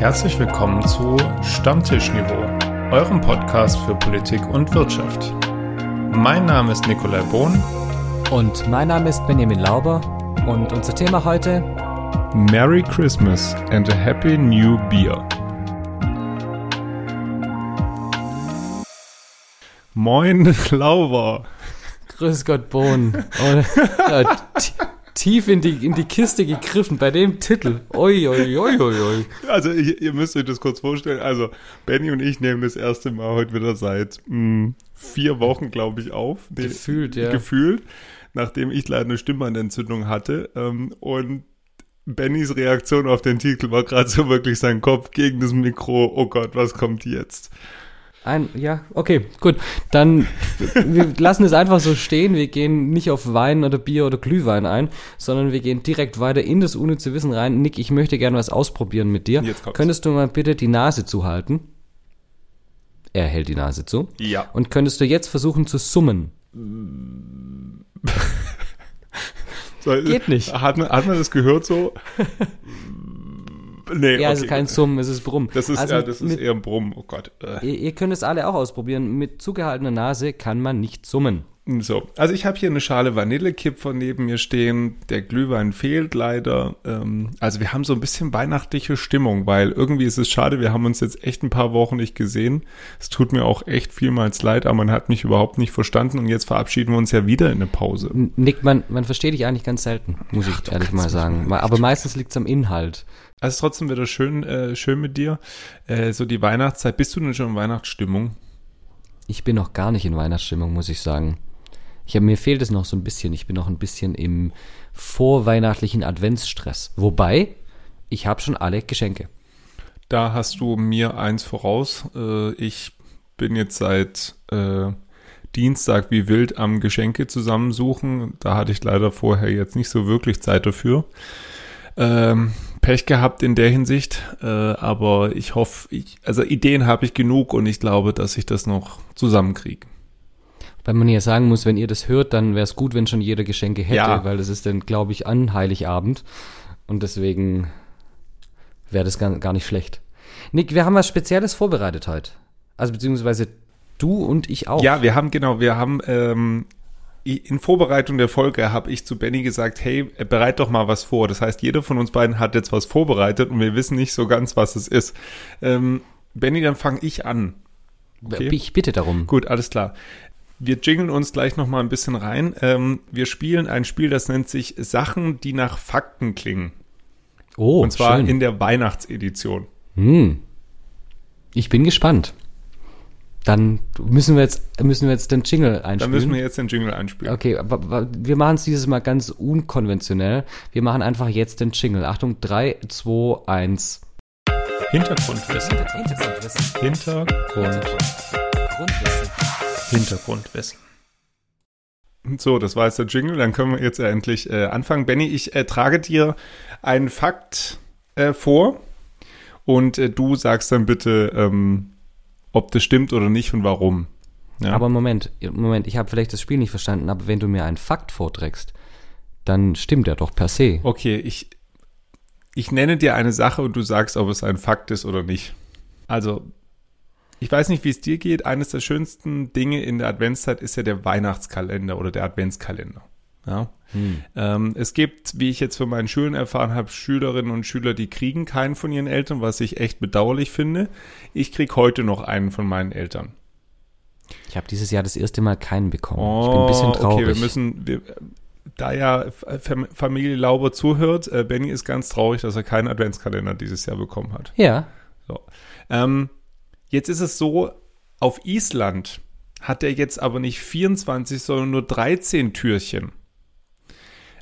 Herzlich willkommen zu Stammtischniveau, eurem Podcast für Politik und Wirtschaft. Mein Name ist Nikolai Bohn. Und mein Name ist Benjamin Lauber. Und unser Thema heute: Merry Christmas and a Happy New Beer. Moin, Lauber. Grüß Gott, Bohn. Oh, tief in die, in die Kiste gegriffen bei dem Titel. Oi, oi, oi, oi, oi. Also ihr, ihr müsst euch das kurz vorstellen. Also Benny und ich nehmen das erste Mal heute wieder seit mh, hm, vier Wochen, glaube ich, auf. Gefühlt, ja. Gefühlt, nachdem ich leider eine Stimmbandentzündung hatte. Ähm, und Bennys Reaktion auf den Titel war gerade so wirklich sein Kopf gegen das Mikro. Oh Gott, was kommt jetzt? Ein, ja, okay, gut. Dann wir lassen es einfach so stehen. Wir gehen nicht auf Wein oder Bier oder Glühwein ein, sondern wir gehen direkt weiter in das unnütze Wissen rein. Nick, ich möchte gerne was ausprobieren mit dir. Jetzt kommt's. Könntest du mal bitte die Nase zuhalten? Er hält die Nase zu. Ja. Und könntest du jetzt versuchen zu summen? so, Geht nicht. Hat man, hat man das gehört so? Nee, ja, okay. es ist kein Summen, es ist Brumm. Das ist, also ja, das ist eher ein Brumm, oh Gott. Äh. Ihr, ihr, könnt es alle auch ausprobieren. Mit zugehaltener Nase kann man nicht summen. So, also ich habe hier eine Schale Vanillekipfer neben mir stehen. Der Glühwein fehlt leider. Ähm, also wir haben so ein bisschen weihnachtliche Stimmung, weil irgendwie ist es schade, wir haben uns jetzt echt ein paar Wochen nicht gesehen. Es tut mir auch echt vielmals leid, aber man hat mich überhaupt nicht verstanden und jetzt verabschieden wir uns ja wieder in eine Pause. Nick, man, man versteht dich eigentlich ganz selten, muss ich Ach, ehrlich mal sagen. Aber meistens liegt es am Inhalt. Also trotzdem wieder schön, äh, schön mit dir. Äh, so die Weihnachtszeit. Bist du denn schon in Weihnachtsstimmung? Ich bin noch gar nicht in Weihnachtsstimmung, muss ich sagen. Ich hab, mir fehlt es noch so ein bisschen. Ich bin noch ein bisschen im vorweihnachtlichen Adventsstress. Wobei, ich habe schon alle Geschenke. Da hast du mir eins voraus. Äh, ich bin jetzt seit äh, Dienstag wie wild am Geschenke zusammensuchen. Da hatte ich leider vorher jetzt nicht so wirklich Zeit dafür. Ähm, Pech gehabt in der Hinsicht, äh, aber ich hoffe, ich, also Ideen habe ich genug und ich glaube, dass ich das noch zusammenkriege. Weil man ja sagen muss, wenn ihr das hört, dann wäre es gut, wenn schon jeder Geschenke hätte, ja. weil das ist dann, glaube ich, an Heiligabend und deswegen wäre das gar, gar nicht schlecht. Nick, wir haben was Spezielles vorbereitet heute. Also beziehungsweise du und ich auch. Ja, wir haben genau, wir haben ähm, in Vorbereitung der Folge habe ich zu Benny gesagt, hey, bereit doch mal was vor. Das heißt, jeder von uns beiden hat jetzt was vorbereitet und wir wissen nicht so ganz, was es ist. Ähm, Benny, dann fange ich an. Okay? Ich bitte darum. Gut, alles klar. Wir jingeln uns gleich noch mal ein bisschen rein. Ähm, wir spielen ein Spiel, das nennt sich Sachen, die nach Fakten klingen. Oh, Und zwar schön. in der Weihnachtsedition. Hm. Ich bin gespannt. Dann müssen wir jetzt, müssen wir jetzt den Jingle einspielen. Dann müssen wir jetzt den Jingle einspielen. Okay, aber wir machen es dieses Mal ganz unkonventionell. Wir machen einfach jetzt den Jingle. Achtung, 3, 2, 1. Hintergrundwissen. Hintergrundwissen. Hintergrundwissen. Hintergrundwissen. So, das war jetzt der Jingle. Dann können wir jetzt endlich äh, anfangen. Benny, ich äh, trage dir einen Fakt äh, vor und äh, du sagst dann bitte, ähm, ob das stimmt oder nicht und warum. Ja? Aber Moment, Moment, ich habe vielleicht das Spiel nicht verstanden, aber wenn du mir einen Fakt vorträgst, dann stimmt er doch per se. Okay, ich, ich nenne dir eine Sache und du sagst, ob es ein Fakt ist oder nicht. Also, ich weiß nicht, wie es dir geht. Eines der schönsten Dinge in der Adventszeit ist ja der Weihnachtskalender oder der Adventskalender. Ja. Hm. Ähm, es gibt, wie ich jetzt von meinen Schulen erfahren habe, Schülerinnen und Schüler, die kriegen keinen von ihren Eltern, was ich echt bedauerlich finde. Ich kriege heute noch einen von meinen Eltern. Ich habe dieses Jahr das erste Mal keinen bekommen. Oh, ich bin ein bisschen oh, traurig. Okay, wir müssen, wir, da ja Familie Lauber zuhört, äh, Benny ist ganz traurig, dass er keinen Adventskalender dieses Jahr bekommen hat. Ja. So. Ähm, jetzt ist es so, auf Island hat er jetzt aber nicht 24, sondern nur 13 Türchen.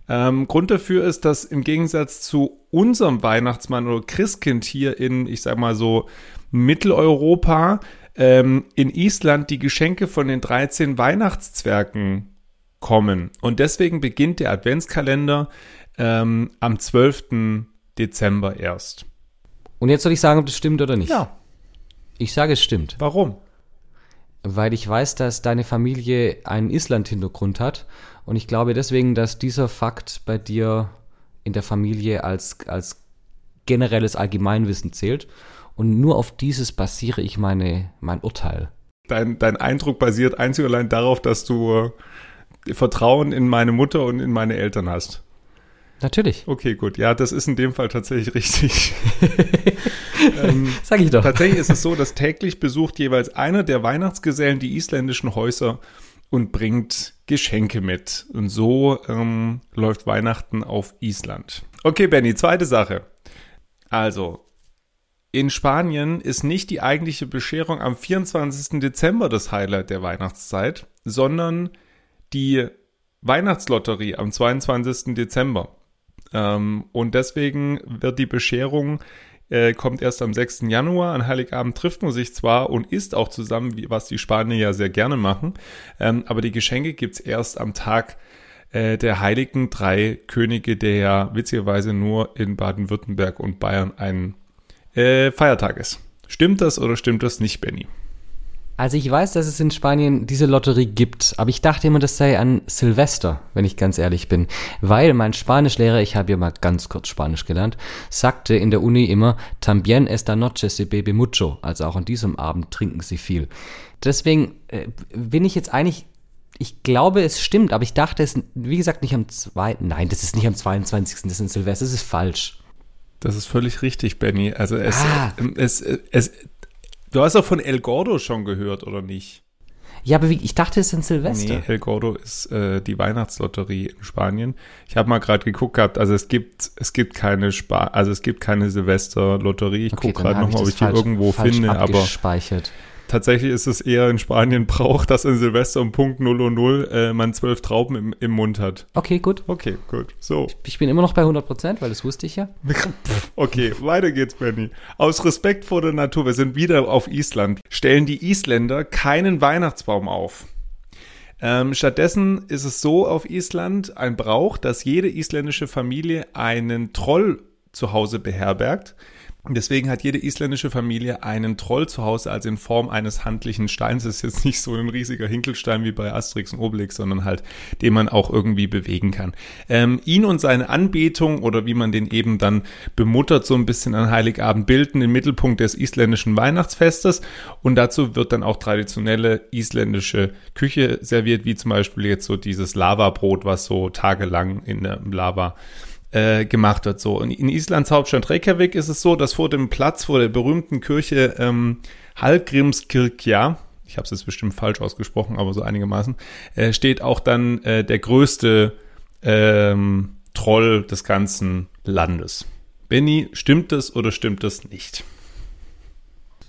Ähm, Grund dafür ist, dass im Gegensatz zu unserem Weihnachtsmann oder Christkind hier in, ich sag mal so, Mitteleuropa, ähm, in Island die Geschenke von den 13 Weihnachtszwergen kommen. Und deswegen beginnt der Adventskalender ähm, am 12. Dezember erst. Und jetzt soll ich sagen, ob das stimmt oder nicht. Ja. Ich sage, es stimmt. Warum? Weil ich weiß, dass deine Familie einen Island-Hintergrund hat und ich glaube deswegen, dass dieser Fakt bei dir in der Familie als, als generelles Allgemeinwissen zählt. Und nur auf dieses basiere ich meine, mein Urteil. Dein, dein Eindruck basiert einzig und allein darauf, dass du äh, Vertrauen in meine Mutter und in meine Eltern hast. Natürlich. Okay, gut. Ja, das ist in dem Fall tatsächlich richtig. ähm, Sag ich doch. Tatsächlich ist es so, dass täglich besucht jeweils einer der Weihnachtsgesellen die isländischen Häuser und bringt Geschenke mit. Und so ähm, läuft Weihnachten auf Island. Okay, Benny, zweite Sache. Also, in Spanien ist nicht die eigentliche Bescherung am 24. Dezember das Highlight der Weihnachtszeit, sondern die Weihnachtslotterie am 22. Dezember. Ähm, und deswegen wird die Bescherung äh, kommt erst am 6. Januar. An Heiligabend trifft man sich zwar und isst auch zusammen, wie, was die Spanier ja sehr gerne machen, ähm, aber die Geschenke gibt's erst am Tag äh, der heiligen drei Könige, der ja witzigerweise nur in Baden-Württemberg und Bayern ein äh, Feiertag ist. Stimmt das oder stimmt das nicht, Benny? Also ich weiß, dass es in Spanien diese Lotterie gibt, aber ich dachte immer, das sei an Silvester, wenn ich ganz ehrlich bin. Weil mein Spanischlehrer, ich habe ja mal ganz kurz Spanisch gelernt, sagte in der Uni immer, también esta noche se bebe mucho, also auch an diesem Abend trinken sie viel. Deswegen äh, bin ich jetzt eigentlich, ich glaube, es stimmt, aber ich dachte es, wie gesagt, nicht am 2. Nein, das ist nicht am 22. Das ist in Silvester, das ist falsch. Das ist völlig richtig, Benny. Also es, Ah. es, es, es du hast doch von El Gordo schon gehört, oder nicht? Ja, aber wie, ich dachte, es ist in Silvester. Nee, El Gordo ist äh, die Weihnachtslotterie in Spanien. Ich habe mal gerade geguckt gehabt, also es gibt es gibt keine Spa also es gibt keine Silvesterlotterie. Ich Okay, gucke gerade nochmal, ob ich die irgendwo finde, aber. Tatsächlich ist es eher in Spanien Brauch, dass in Silvester um Punkt 000 äh, man zwölf Trauben im, im Mund hat. Okay, gut. Okay, gut. So. Ich bin immer noch bei 100 Prozent, weil das wusste ich ja. Okay, weiter geht's, Benny. Aus Respekt vor der Natur, wir sind wieder auf Island, stellen die Isländer keinen Weihnachtsbaum auf. Ähm, stattdessen ist es so auf Island ein Brauch, dass jede isländische Familie einen Troll zu Hause beherbergt. Deswegen hat jede isländische Familie einen Troll zu Hause, also in Form eines handlichen Steins. Das ist jetzt nicht so ein riesiger Hinkelstein wie bei Asterix und Obelix, sondern halt, den man auch irgendwie bewegen kann. Ähm, ihn und seine Anbetung oder wie man den eben dann bemuttert, so ein bisschen an Heiligabend bilden, den Mittelpunkt des isländischen Weihnachtsfestes. Und dazu wird dann auch traditionelle isländische Küche serviert, wie zum Beispiel jetzt so dieses Lavabrot, was so tagelang in der Lava äh, gemacht wird. So. Und in Islands Hauptstadt Reykjavik ist es so, dass vor dem Platz, vor der berühmten Kirche ähm, Hallgrímskirkja, ich habe es jetzt bestimmt falsch ausgesprochen, aber so einigermaßen, äh, steht auch dann äh, der größte ähm, Troll des ganzen Landes. Benny, stimmt das oder stimmt das nicht?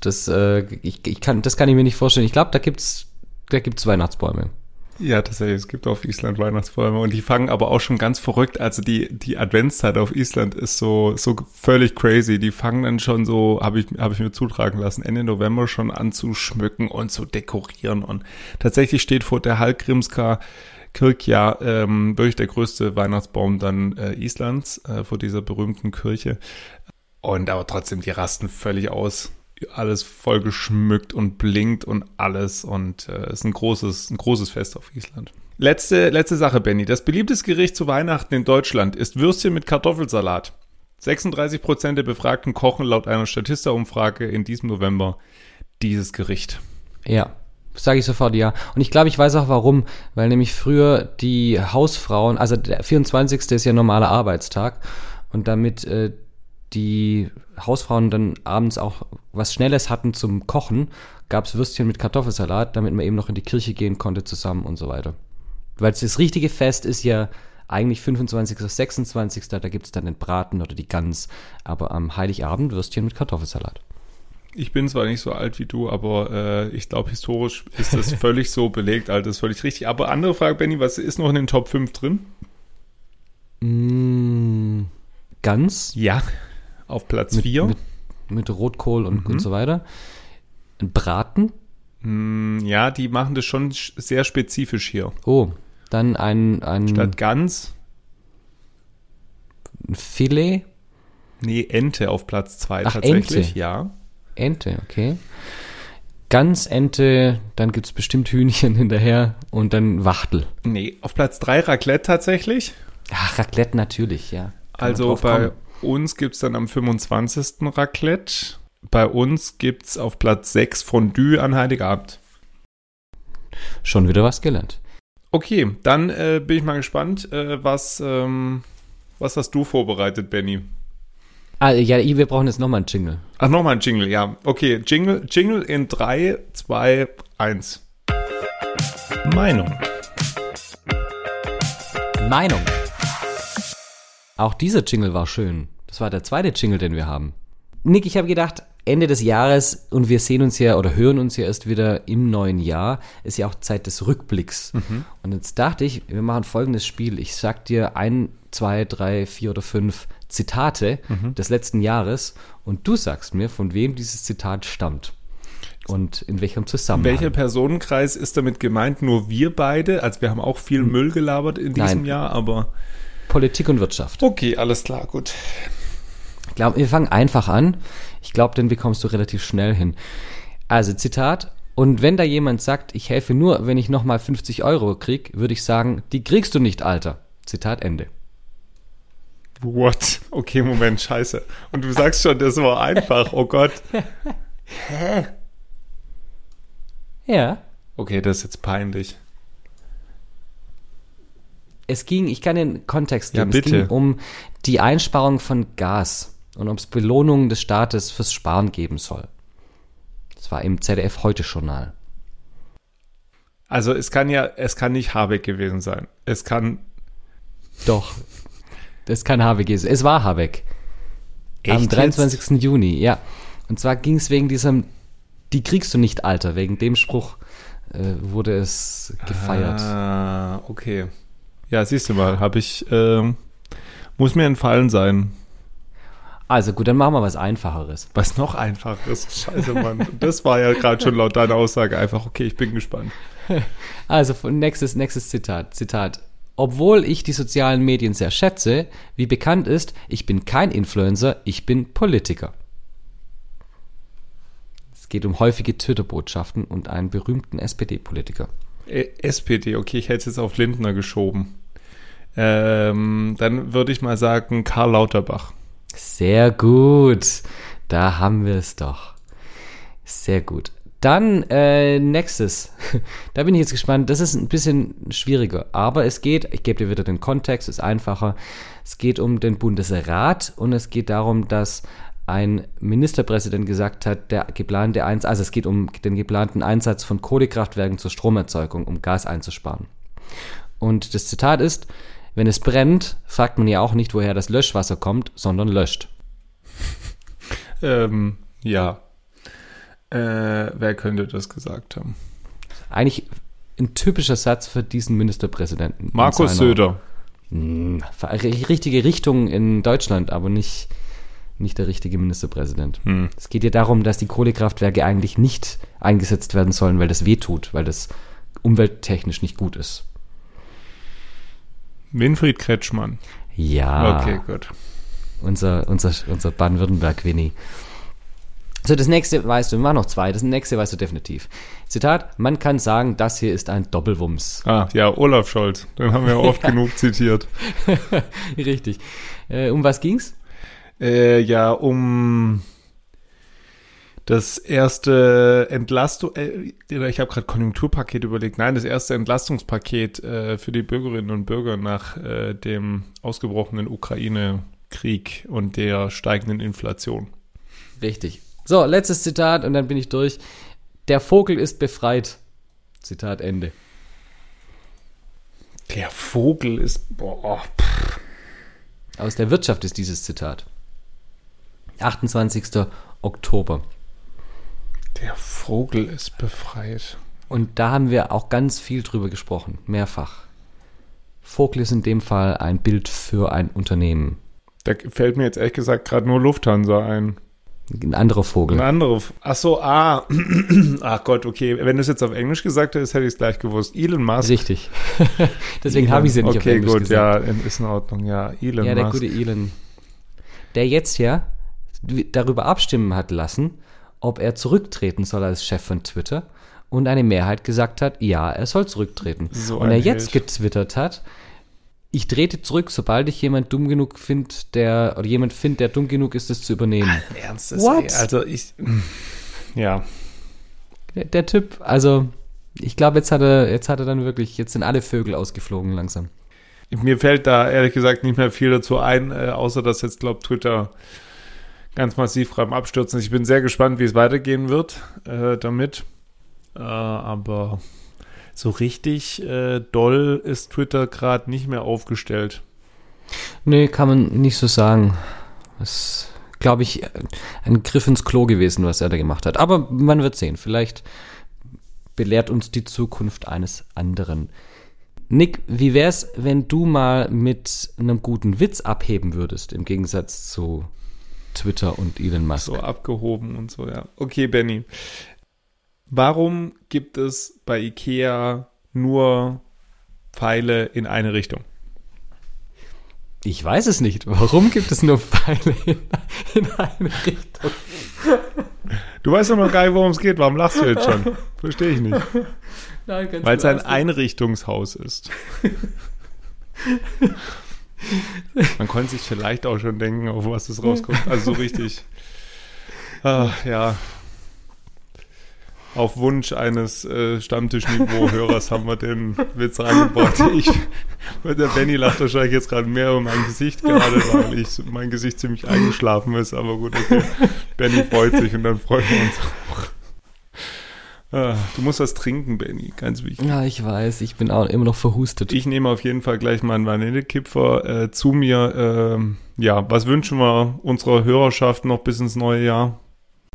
Das, äh, ich, ich kann, das kann ich mir nicht vorstellen. Ich glaube, da gibt's, da gibt's Weihnachtsbäume. Ja, tatsächlich. Es gibt auf Island Weihnachtsbäume und die fangen aber auch schon ganz verrückt. Also die, die Adventszeit auf Island ist so, so völlig crazy. Die fangen dann schon so, habe ich, habe ich mir zutragen lassen, Ende November schon an zu schmücken und zu dekorieren. Und tatsächlich steht vor der Hallgrímska Kirkja ähm, wirklich der größte Weihnachtsbaum dann äh, Islands äh, vor dieser berühmten Kirche. Und aber trotzdem, die rasten völlig aus. Alles voll geschmückt und blinkt und alles. Und äh, ist ein großes, ein großes Fest auf Island. Letzte, letzte Sache, Benny. Das beliebteste Gericht zu Weihnachten in Deutschland ist Würstchen mit Kartoffelsalat. 36 Prozent der Befragten kochen laut einer Statista-Umfrage in diesem November dieses Gericht. Ja, sage ich sofort ja. Und ich glaube, ich weiß auch warum, weil nämlich früher die Hausfrauen, also der 24. ist ja normaler Arbeitstag und damit äh, die Hausfrauen dann abends auch was Schnelles hatten zum Kochen, gab es Würstchen mit Kartoffelsalat, damit man eben noch in die Kirche gehen konnte zusammen und so weiter. Weil das richtige Fest ist ja eigentlich 25. 26. Da gibt es dann den Braten oder die Gans, aber am Heiligabend Würstchen mit Kartoffelsalat. Ich bin zwar nicht so alt wie du, aber äh, ich glaube, historisch ist das völlig so belegt, Alter, das ist völlig richtig. Aber andere Frage, Benny, was ist noch in den Top 5 drin? Mm, Gans Ja, auf Platz mit, 4. mit, mit Rotkohl und, Mhm. und so weiter. Ein Braten. Hm, ja, die machen das schon sch- sehr spezifisch hier. Oh, dann ein, ein, Statt Gans, ein Filet. nee, Ente auf Platz 2 Ach, tatsächlich, Ente. ja. Ente, okay. Gans, Ente, dann gibt's bestimmt Hühnchen hinterher und dann Wachtel. Nee, auf Platz 3 Raclette tatsächlich. Ach, Raclette natürlich, ja. Kann Also bei. Uns gibt es dann am 25. Raclette. Bei uns gibt es auf Platz 6 Fondue an Heiligabend. Schon wieder was gelernt. Okay, dann äh, bin ich mal gespannt, äh, was, ähm, was hast du vorbereitet, Benny? Ah, ja, wir brauchen jetzt nochmal einen Jingle. Ach, nochmal ein Jingle, ja. Okay, Jingle, Jingle in 3, 2, 1. Meinung. Meinung. Auch dieser Jingle war schön. Das war der zweite Jingle, den wir haben. Nick, ich habe gedacht, Ende des Jahres und wir sehen uns ja oder hören uns ja erst wieder im neuen Jahr, ist ja auch Zeit des Rückblicks. Mhm. Und jetzt dachte ich, wir machen folgendes Spiel. Ich sag dir ein, zwei, drei, vier oder fünf Zitate Mhm. des letzten Jahres und du sagst mir, von wem dieses Zitat stammt. Und in welchem Zusammenhang. Welcher Personenkreis ist damit gemeint? Nur wir beide? Also wir haben auch viel Müll gelabert in diesem. Nein. Jahr, aber Politik und Wirtschaft. okay, alles klar, gut. Ich glaube, wir fangen einfach an. Ich glaube, den bekommst du relativ schnell hin. Also Zitat. Und wenn da jemand sagt, ich helfe nur, wenn ich nochmal 50 Euro krieg, würde ich sagen, die kriegst du nicht, Alter. Zitat Ende. What? Okay, Moment, scheiße. Und du sagst schon, das war einfach. Oh Gott. Ja. Okay, das ist jetzt peinlich. Es ging, ich kann den Kontext Ja, geben. Es bitte. ging um die Einsparung von Gas und ob es Belohnungen des Staates fürs Sparen geben soll. Das war im ZDF heute Journal. Also es kann ja, es kann nicht Habeck gewesen sein. Es kann. Doch. Das kann Habeck gewesen. Es war Habeck. Am Echt 23. Juni, ja. Und zwar ging es wegen diesem, die kriegst du nicht, Alter. Wegen dem Spruch äh, wurde es gefeiert. Ah, okay. Ja, siehst du mal, habe ich, ähm, muss mir entfallen sein. Also gut, dann machen wir was Einfacheres. Was noch einfach ist. Scheiße, Mann. Das war ja gerade schon laut deiner Aussage einfach. Okay, ich bin gespannt. Also nächstes, nächstes Zitat. Zitat. Obwohl ich die sozialen Medien sehr schätze, wie bekannt ist, ich bin kein Influencer, ich bin Politiker. Es geht um häufige Twitter-Botschaften und einen berühmten SPD-Politiker. SPD, okay, ich hätte es jetzt auf Lindner geschoben. Ähm, dann würde ich mal sagen Karl Lauterbach. Sehr gut. Da haben wir es doch. Sehr gut. Dann äh, nächstes. Da bin ich jetzt gespannt. Das ist ein bisschen schwieriger. Aber es geht, ich gebe dir wieder den Kontext, ist einfacher. Es geht um den Bundesrat und es geht darum, dass ein Ministerpräsident gesagt hat, der geplante Einsatz, also es geht um den geplanten Einsatz von Kohlekraftwerken zur Stromerzeugung, um Gas einzusparen. Und das Zitat ist, wenn es brennt, fragt man ja auch nicht, woher das Löschwasser kommt, sondern löscht. Ähm, ja. Äh, wer könnte das gesagt haben? Eigentlich ein typischer Satz für diesen Ministerpräsidenten. in Markus Söder. Hm, ri- richtige Richtung in Deutschland, aber nicht, nicht der richtige Ministerpräsident. Hm. Es geht ja darum, dass die Kohlekraftwerke eigentlich nicht eingesetzt werden sollen, weil das wehtut, weil das umwelttechnisch nicht gut ist. Winfried Kretschmann. Ja. Okay, gut. unser, unser, unser Baden-Württemberg-Winnie. So, das nächste weißt du, wir machen noch zwei, das nächste weißt du definitiv. Zitat, man kann sagen, das hier ist ein Doppelwumms. Ah, ja, Olaf Scholz. Den haben wir oft genug zitiert. Richtig. Äh, um was ging's? Äh, ja, um das erste Entlastung, äh, ich habe gerade Konjunkturpaket überlegt, nein, das erste Entlastungspaket äh, für die Bürgerinnen und Bürger nach äh, dem ausgebrochenen Ukraine-Krieg und der steigenden Inflation. Richtig. So, letztes Zitat und dann bin ich durch. Der Vogel ist befreit. Zitat Ende. Der Vogel ist, boah, pff, Aus der Wirtschaft ist dieses Zitat. 28. Oktober. der Vogel ist befreit. Und da haben wir auch ganz viel drüber gesprochen, mehrfach. Vogel ist in dem Fall ein Bild für ein Unternehmen. Da fällt mir jetzt ehrlich gesagt gerade nur Lufthansa ein. Ein anderer Vogel. Ein anderer. Ach so, ah. Ach Gott, okay. Wenn du es jetzt auf Englisch gesagt hättest, hätte ich es gleich gewusst. Elon Musk. Richtig. Deswegen habe ich sie nicht okay, auf Englisch gut, gesagt. ja, ist in Ordnung. Ja, Elon Ja, der Musk. gute Elon. Der jetzt ja darüber abstimmen hat lassen, ob er zurücktreten soll als Chef von Twitter. Und eine Mehrheit gesagt hat, ja, er soll zurücktreten. So und er jetzt Held. getwittert hat, ich trete zurück, sobald ich jemand dumm genug finde, der, oder jemand finde, der dumm genug ist, das zu übernehmen. Ernstes, What? ey, also ich, ja, Der, der Typ, also, ich glaube, jetzt hat er, jetzt hat er dann wirklich, jetzt sind alle Vögel ausgeflogen langsam. Mir fällt da ehrlich gesagt nicht mehr viel dazu ein, äh, außer dass jetzt, glaube Twitter ganz massiv am Abstürzen ist. Ich bin sehr gespannt, wie es weitergehen wird äh, damit. Äh, aber so richtig äh, doll ist Twitter gerade nicht mehr aufgestellt. Nee, kann man nicht so sagen. Das glaube ich, ein Griff ins Klo gewesen, was er da gemacht hat. Aber man wird sehen. Vielleicht belehrt uns die Zukunft eines anderen. Nick, wie wär's, wenn du mal mit einem guten Witz abheben würdest, im Gegensatz zu Twitter und Elon Musk? So abgehoben und so, ja. Okay, Benny. Warum gibt es bei Ikea nur Pfeile in eine Richtung? Ich weiß es nicht. Warum gibt es nur Pfeile in, in eine Richtung? Du weißt doch noch gar nicht, worum es geht. Warum lachst du jetzt schon? Verstehe ich nicht. Weil es ein. Einrichtungshaus ist. Man konnte sich vielleicht auch schon denken, auf was es rauskommt. Also so richtig. Ah, ja. Auf Wunsch eines äh, Stammtischniveau-Hörers haben wir den Witz reingebracht. Ich, der Benny lacht wahrscheinlich jetzt gerade mehr über mein Gesicht gerade, weil ich mein Gesicht ziemlich eingeschlafen ist. Aber gut, okay. Benny freut sich und dann freuen wir uns auch. Ah, du musst was trinken, Benny, ganz wichtig. Ja, ich weiß. Ich bin auch immer noch verhustet. Ich nehme auf jeden Fall gleich mal einen Vanillekipfer äh, zu mir. Ähm, ja, was wünschen wir unserer Hörerschaft noch bis ins neue Jahr?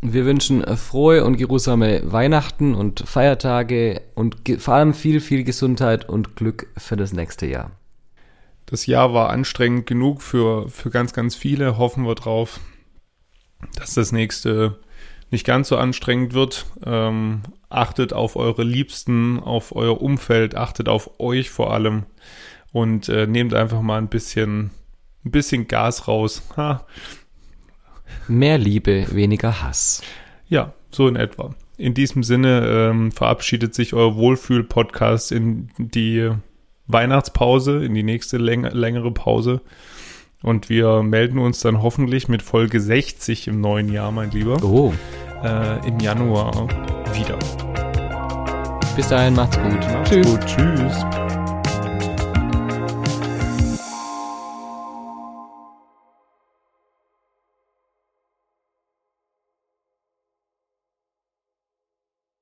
Wir wünschen äh, frohe und geruhsame Weihnachten und Feiertage und vor allem viel, viel Gesundheit und Glück für das nächste Jahr. Das Jahr war anstrengend genug für, für ganz, ganz viele. Hoffen wir drauf, dass das nächste nicht ganz so anstrengend wird. Ähm, achtet auf eure Liebsten, auf euer Umfeld, achtet auf euch vor allem und äh, nehmt einfach mal ein bisschen, ein bisschen Gas raus. Ha, Mehr Liebe, weniger Hass. Ja, so in etwa. In diesem Sinne ähm, verabschiedet sich euer Wohlfühl-Podcast in die Weihnachtspause, in die nächste läng längere Pause. Und wir melden uns dann hoffentlich mit Folge 60 im neuen Jahr, mein Lieber, Oh, äh, im Januar wieder. bis dahin macht's gut. Macht's gut. Tschüss.